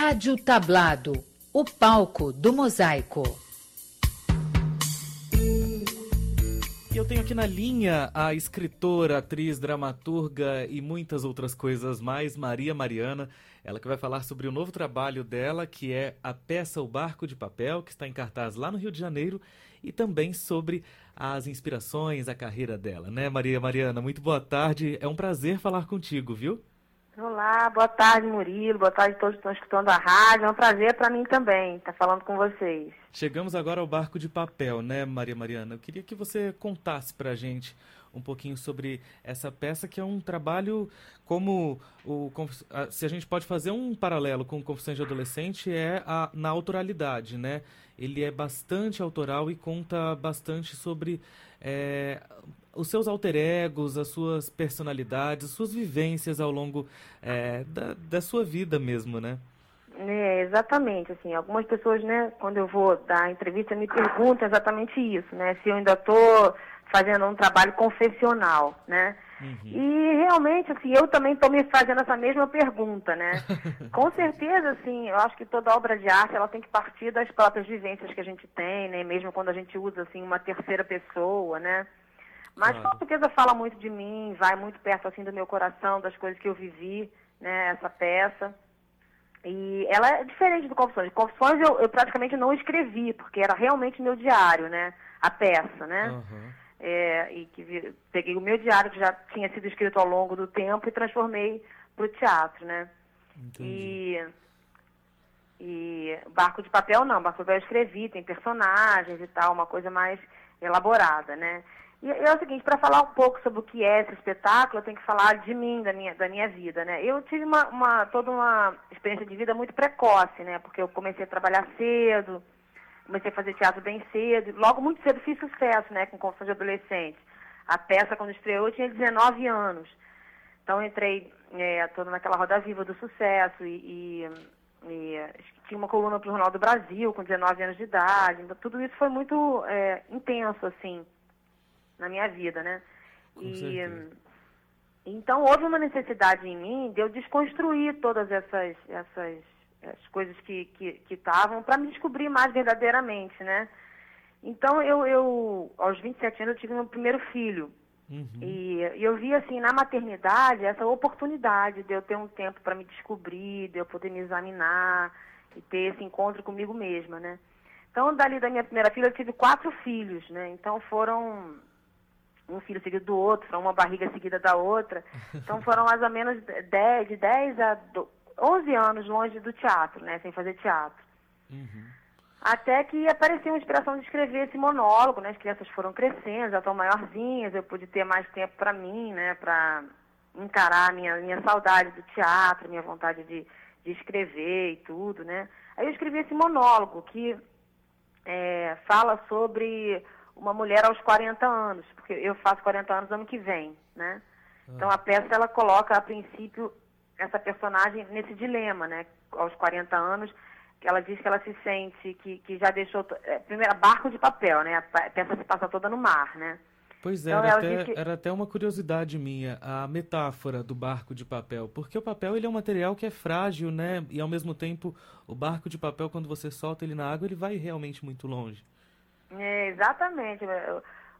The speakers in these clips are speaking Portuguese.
Rádio Tablado, o palco do mosaico. E eu tenho aqui na linha a escritora, atriz, dramaturga e muitas outras coisas mais, Maria Mariana. Ela que vai falar sobre o novo trabalho dela, que é a peça O Barco de Papel, que está em cartaz lá no Rio de Janeiro, e também sobre as inspirações, a carreira dela, né, Maria Mariana? Muito boa tarde. É um prazer falar contigo, viu? Olá, boa tarde, Murilo. Boa tarde a todos que estão escutando a rádio. É um prazer para mim também estar falando com vocês. Chegamos agora ao barco de papel, né, Maria Mariana? Eu queria que você contasse para a gente um pouquinho sobre essa peça, que é um trabalho como o se a gente pode fazer um paralelo com Confissões de Adolescente é a, na autoralidade, né? Ele é bastante autoral e conta bastante sobre é, os seus alter egos, as suas personalidades, as suas vivências ao longo é, da, da sua vida mesmo, né? É, exatamente, assim, algumas pessoas, né, quando eu vou dar entrevista, me perguntam exatamente isso, né, se eu ainda estou fazendo um trabalho confessional, né, uhum. e realmente, assim, eu também estou me fazendo essa mesma pergunta, né, com certeza, assim, eu acho que toda obra de arte, ela tem que partir das próprias vivências que a gente tem, né, mesmo quando a gente usa, assim, uma terceira pessoa, né, mas claro. com certeza fala muito de mim, vai muito perto assim do meu coração, das coisas que eu vivi, né, essa peça. E ela é diferente do Confissões. Confissões eu, eu praticamente não escrevi, porque era realmente meu diário, né? A peça, né? Uhum. É, e que peguei o meu diário, que já tinha sido escrito ao longo do tempo, e transformei para o teatro, né? Entendi. E, e Barco de Papel não, Barco de Papel eu escrevi, tem personagens e tal, uma coisa mais elaborada, né? E é o seguinte, para falar um pouco sobre o que é esse espetáculo, eu tenho que falar de mim, da minha, da minha vida, né? Eu tive uma, uma, toda uma experiência de vida muito precoce, né? Porque eu comecei a trabalhar cedo, comecei a fazer teatro bem cedo, logo muito cedo fiz sucesso, né? Com Confissão de Adolescente. A peça, quando estreou, eu tinha 19 anos. Então, entrei é, toda naquela roda viva do sucesso e, e, e tinha uma coluna para o Jornal do Brasil com 19 anos de idade. Então, tudo isso foi muito é, intenso, assim na minha vida, né? Com e certeza. então houve uma necessidade em mim de eu desconstruir todas essas essas, essas coisas que estavam para me descobrir mais verdadeiramente, né? Então eu, eu aos 27 anos eu tive meu primeiro filho. Uhum. E, e eu vi assim na maternidade essa oportunidade de eu ter um tempo para me descobrir, de eu poder me examinar e ter esse encontro comigo mesma, né? Então, dali da minha primeira filha, eu tive quatro filhos, né? Então, foram um filho seguido do outro, uma barriga seguida da outra. Então foram mais ou menos 10, de 10 a 11 anos longe do teatro, né? Sem fazer teatro. Uhum. Até que apareceu uma inspiração de escrever esse monólogo, né? As crianças foram crescendo, já estão maiorzinhas, eu pude ter mais tempo para mim, né? Para encarar a minha, minha saudade do teatro, minha vontade de, de escrever e tudo, né? Aí eu escrevi esse monólogo que é, fala sobre uma mulher aos 40 anos, porque eu faço 40 anos ano que vem, né? Ah. Então a peça ela coloca a princípio essa personagem nesse dilema, né? Aos 40 anos, que ela diz que ela se sente que, que já deixou é, primeiro barco de papel, né? A peça se passa toda no mar, né? Pois é, então, era, até, que... era até uma curiosidade minha, a metáfora do barco de papel. Porque o papel ele é um material que é frágil, né? E ao mesmo tempo, o barco de papel, quando você solta ele na água, ele vai realmente muito longe. É, exatamente.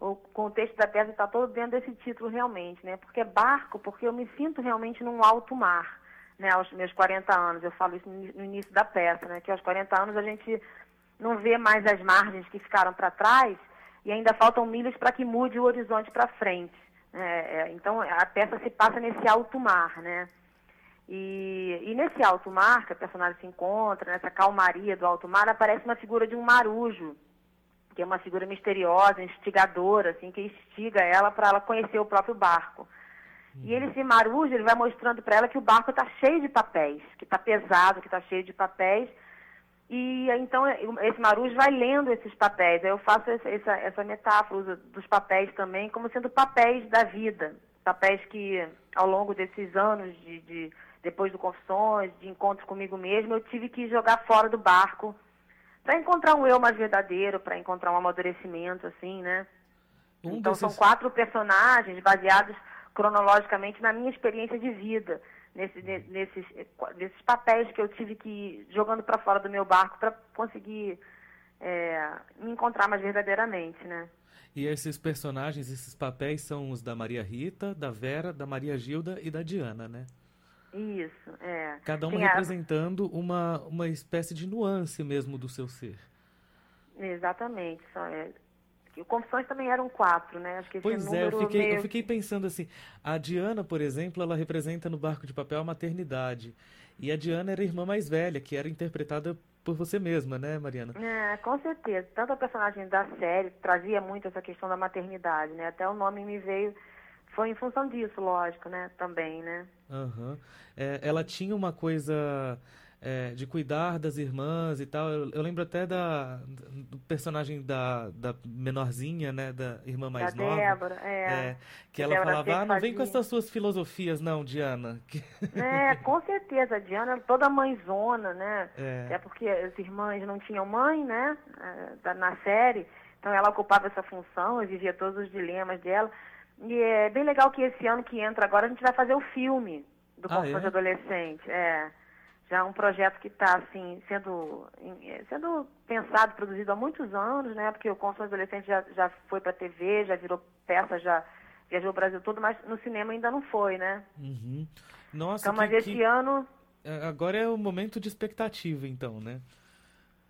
O contexto da peça está todo dentro desse título realmente, né? Porque é barco, porque eu me sinto realmente num alto mar, né? Aos meus 40 anos. Eu falo isso no início da peça, né? Que aos 40 anos a gente não vê mais as margens que ficaram para trás e ainda faltam milhas para que mude o horizonte para frente. É, é, então a peça se passa nesse alto mar, né? E, e, nesse alto mar que a personagem se encontra, nessa calmaria do alto mar, aparece uma figura de um marujo, que é uma figura misteriosa, instigadora, assim, que instiga ela para ela conhecer o próprio barco. E ele se maruja, ele vai mostrando para ela que o barco está cheio de papéis, que está pesado, que está cheio de papéis. E então esse marujo vai lendo esses papéis. Aí eu faço essa, essa metáfora dos papéis também como sendo papéis da vida. Papéis que ao longo desses anos de, de depois do Confissões, de encontro comigo mesmo, eu tive que jogar fora do barco para encontrar um eu mais verdadeiro, para encontrar um amadurecimento, assim, né? Um então desses... são quatro personagens baseados cronologicamente na minha experiência de vida, nesse, nesses, nesses papéis que eu tive que ir jogando para fora do meu barco para conseguir é, me encontrar mais verdadeiramente, né? E esses personagens, esses papéis são os da Maria Rita, da Vera, da Maria Gilda e da Diana, né? Isso, é. Cada uma Tem representando a... uma, uma espécie de nuance mesmo do seu ser. Exatamente. Só é, o Confissões também eram quatro, né? Pois é, eu fiquei, meio... eu fiquei pensando assim, a Diana, por exemplo, ela representa no Barco de Papel a maternidade. E a Diana era a irmã mais velha, que era interpretada por você mesma, né, Mariana? É, com certeza. Tanto a personagem da série trazia muito essa questão da maternidade, né? Até o nome me veio... Foi em função disso, lógico, né? Também, né? Uhum. É, ela tinha uma coisa é, de cuidar das irmãs e tal. Eu, eu, lembro até da, do personagem da, da menorzinha, né? Da irmã mais da nova. Débora, é. é que ela Débora falava, ah, não vem com essas suas filosofias, não, Diana. É, com certeza. Diana era toda mãezona, né? É. Até porque as irmãs não tinham mãe, né? É, na série. Então ela ocupava essa função e vivia todos os dilemas dela. E é bem legal que esse ano que entra agora a gente vai fazer o filme do ah, é? Adolescente. É já um projeto que está assim sendo eh, sendo pensado, produzido há muitos anos, né? Porque o Consumo Adolescente já, já foi para a TV, já virou peça, já viajou o Brasil todo, mas no cinema ainda não foi, né? Uhum. Nossa, então, mas que, esse que... ano é, agora é o momento de expectativa, então, né?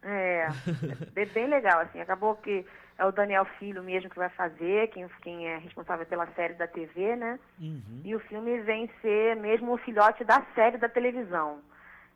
É, é bem legal, assim. Acabou que é o Daniel Filho mesmo que vai fazer, quem, quem é responsável pela série da TV, né? Uhum. E o filme vem ser mesmo o filhote da série da televisão.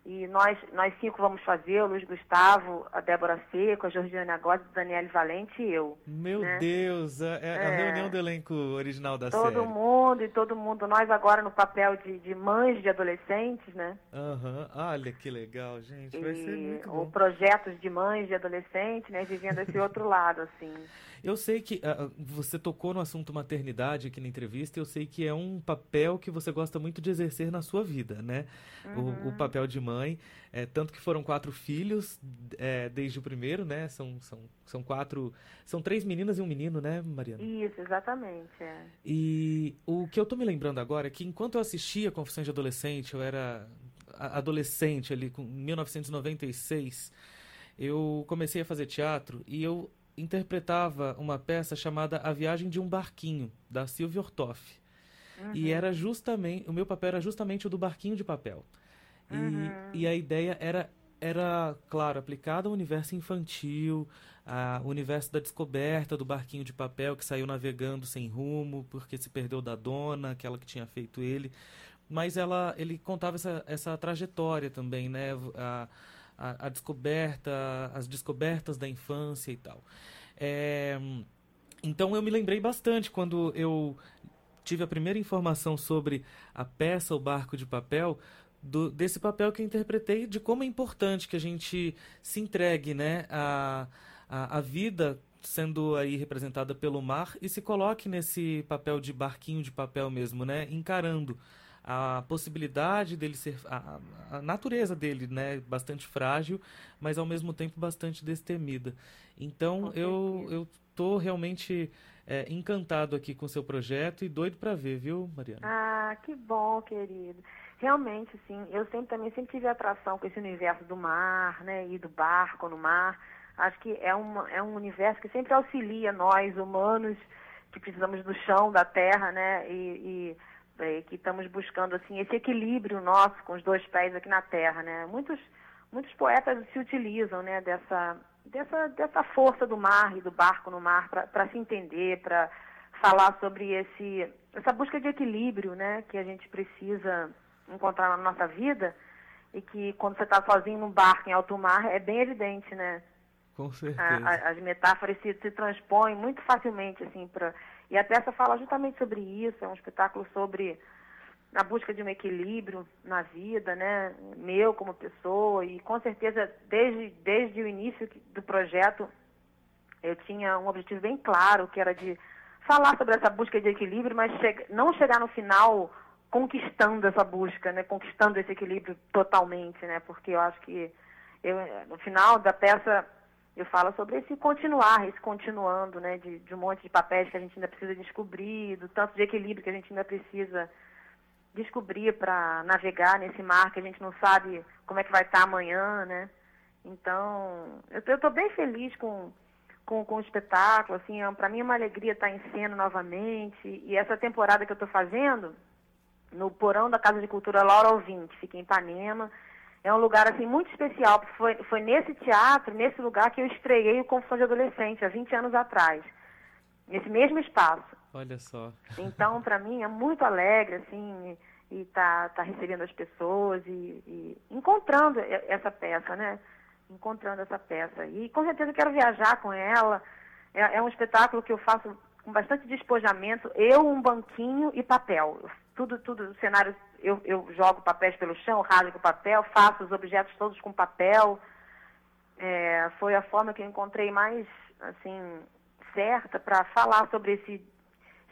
E nós, nós cinco vamos fazer, o Luiz Gustavo, a Débora Seco, a Georgiana Góes, a Daniele Valente e eu. Meu né? Deus, é, é, a reunião do elenco original da todo série. Todo mundo e todo mundo, nós agora no papel de, de mães de adolescentes, né? Aham, uhum. olha que legal, gente, vai e, ser muito bom. projetos de mães de adolescentes, né, vivendo esse outro lado, assim. Eu sei que uh, você tocou no assunto maternidade aqui na entrevista, eu sei que é um papel que você gosta muito de exercer na sua vida, né? Uhum. O, o, uhum. papel de mãe. É, tanto que foram quatro filhos é, desde o primeiro, né? São, são, são quatro. São três meninas e um menino, né, Mariana? Isso, exatamente. É. E o que eu tô me lembrando agora é que enquanto eu assistia Confissões de Adolescente, eu era adolescente ali, com 1996 eu comecei a fazer teatro e eu interpretava uma peça chamada A Viagem de um Barquinho, da Silvia Ortoff. Uhum. E era justamente, o meu papel era justamente o do barquinho de papel. Uhum. E, e a ideia era, era, claro, aplicada ao universo infantil, ao universo da descoberta do barquinho de papel que saiu navegando sem rumo, porque se perdeu da dona, aquela que tinha feito ele. Mas ela, ele contava essa, essa trajetória também, né? A, a, a descoberta, as descobertas da infância e tal. É, então eu me lembrei bastante quando eu tive a primeira informação sobre a peça O Barco de Papel, do, desse papel que eu interpretei, de como é importante que a gente se entregue né, a, a, a vida sendo aí representada pelo mar e se coloque nesse papel de barquinho de papel mesmo, né, encarando a possibilidade dele ser a, a, natureza dele, né, bastante frágil, mas ao mesmo tempo bastante destemida. Então eu eu tô realmente é, encantado aqui com o seu projeto e doido para ver, viu, Mariana? Ah, que bom, querido. Realmente, sim. Eu sempre também sempre tive atração com esse universo do mar, né, e do barco no mar. Acho que é um é um universo que sempre auxilia nós humanos que precisamos do chão, da terra, né, e, e é, que estamos buscando assim esse equilíbrio nosso com os dois pés aqui na Terra, né? Muitos muitos poetas se utilizam, né, dessa dessa dessa força do mar e do barco no mar para se entender, para falar sobre esse essa busca de equilíbrio, né, que a gente precisa encontrar na nossa vida e que quando você está sozinho no barco em alto mar é bem evidente, né? Com certeza. A, a, as metáforas se, se transpõem muito facilmente assim para e a peça fala justamente sobre isso, é um espetáculo sobre a busca de um equilíbrio na vida, né, meu como pessoa, e com certeza desde, desde o início do projeto eu tinha um objetivo bem claro, que era de falar sobre essa busca de equilíbrio, mas che não chegar no final conquistando essa busca, né, conquistando esse equilíbrio totalmente, né, porque eu acho que eu, no final da peça eu falo sobre esse continuar, esse continuando, né, de, de, um monte de papéis que a gente ainda precisa descobrir, do tanto de equilíbrio que a gente ainda precisa descobrir para navegar nesse mar que a gente não sabe como é que vai estar amanhã, né? Então, eu estou bem feliz com, com, com o espetáculo, assim, é, para mim é uma alegria estar em cena novamente, e essa temporada que eu estou fazendo, no porão da Casa de Cultura Laura Alvim, que fica em Ipanema, é um lugar, assim, muito especial, porque foi, foi nesse teatro, nesse lugar que eu estreiei o Confusão de Adolescente, há 20 anos atrás, nesse mesmo espaço. Olha só. Então, para mim, é muito alegre, assim, e tá, tá recebendo as pessoas e, e, encontrando essa peça, né? Encontrando essa peça. E com certeza quero viajar com ela. É, é um espetáculo que eu faço com bastante despojamento. Eu, um banquinho e papel. Tudo, tudo, o cenário, eu, eu jogo papéis pelo chão, rasgo o papel, faço os objetos todos com papel. É, foi a forma que eu encontrei mais, assim, certa para falar sobre esse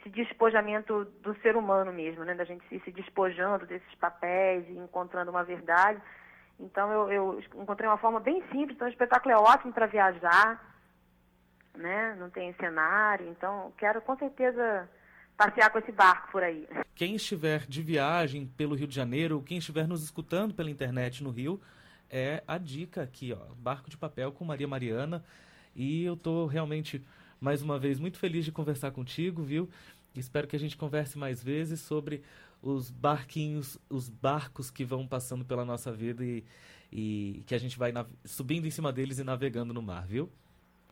esse despojamento do ser humano mesmo, né? Da gente ir se despojando desses papéis e encontrando uma verdade. Então eu, eu encontrei uma forma bem simples, então o espetáculo é ótimo para viajar, né? Não tem cenário, então quero com certeza passear com esse barco por aí. Quem estiver de viagem pelo Rio de Janeiro, quem estiver nos escutando pela internet no Rio, é a dica aqui, ó, Barco de Papel com Maria Mariana. E eu estou realmente mais uma vez muito feliz de conversar contigo, viu? Espero que a gente converse mais vezes sobre os barquinhos, os barcos que vão passando pela nossa vida e, e que a gente vai subindo em cima deles e navegando no mar, viu?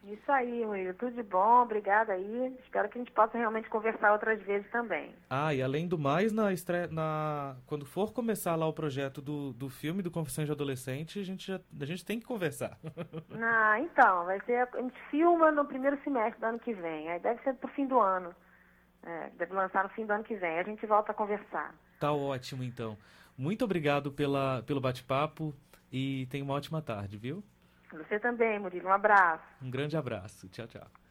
Isso aí, Will. Tudo de bom, obrigada aí. Espero que a gente possa realmente conversar outras vezes também. Ah, e além do mais, na estreia, na... quando for começar lá o projeto do, do filme do Confissões de Adolescente, a gente, já, a gente tem que conversar. Ah, então, vai ser. A gente filma no primeiro semestre do ano que vem. Aí deve ser pro fim do ano. É, deve lançar no fim do ano que vem. A gente volta a conversar. Tá ótimo, então. Muito obrigado pela, pelo bate-papo e tenha uma ótima tarde, viu? Você também, Murilo. Um abraço. Um grande abraço. Tchau, tchau.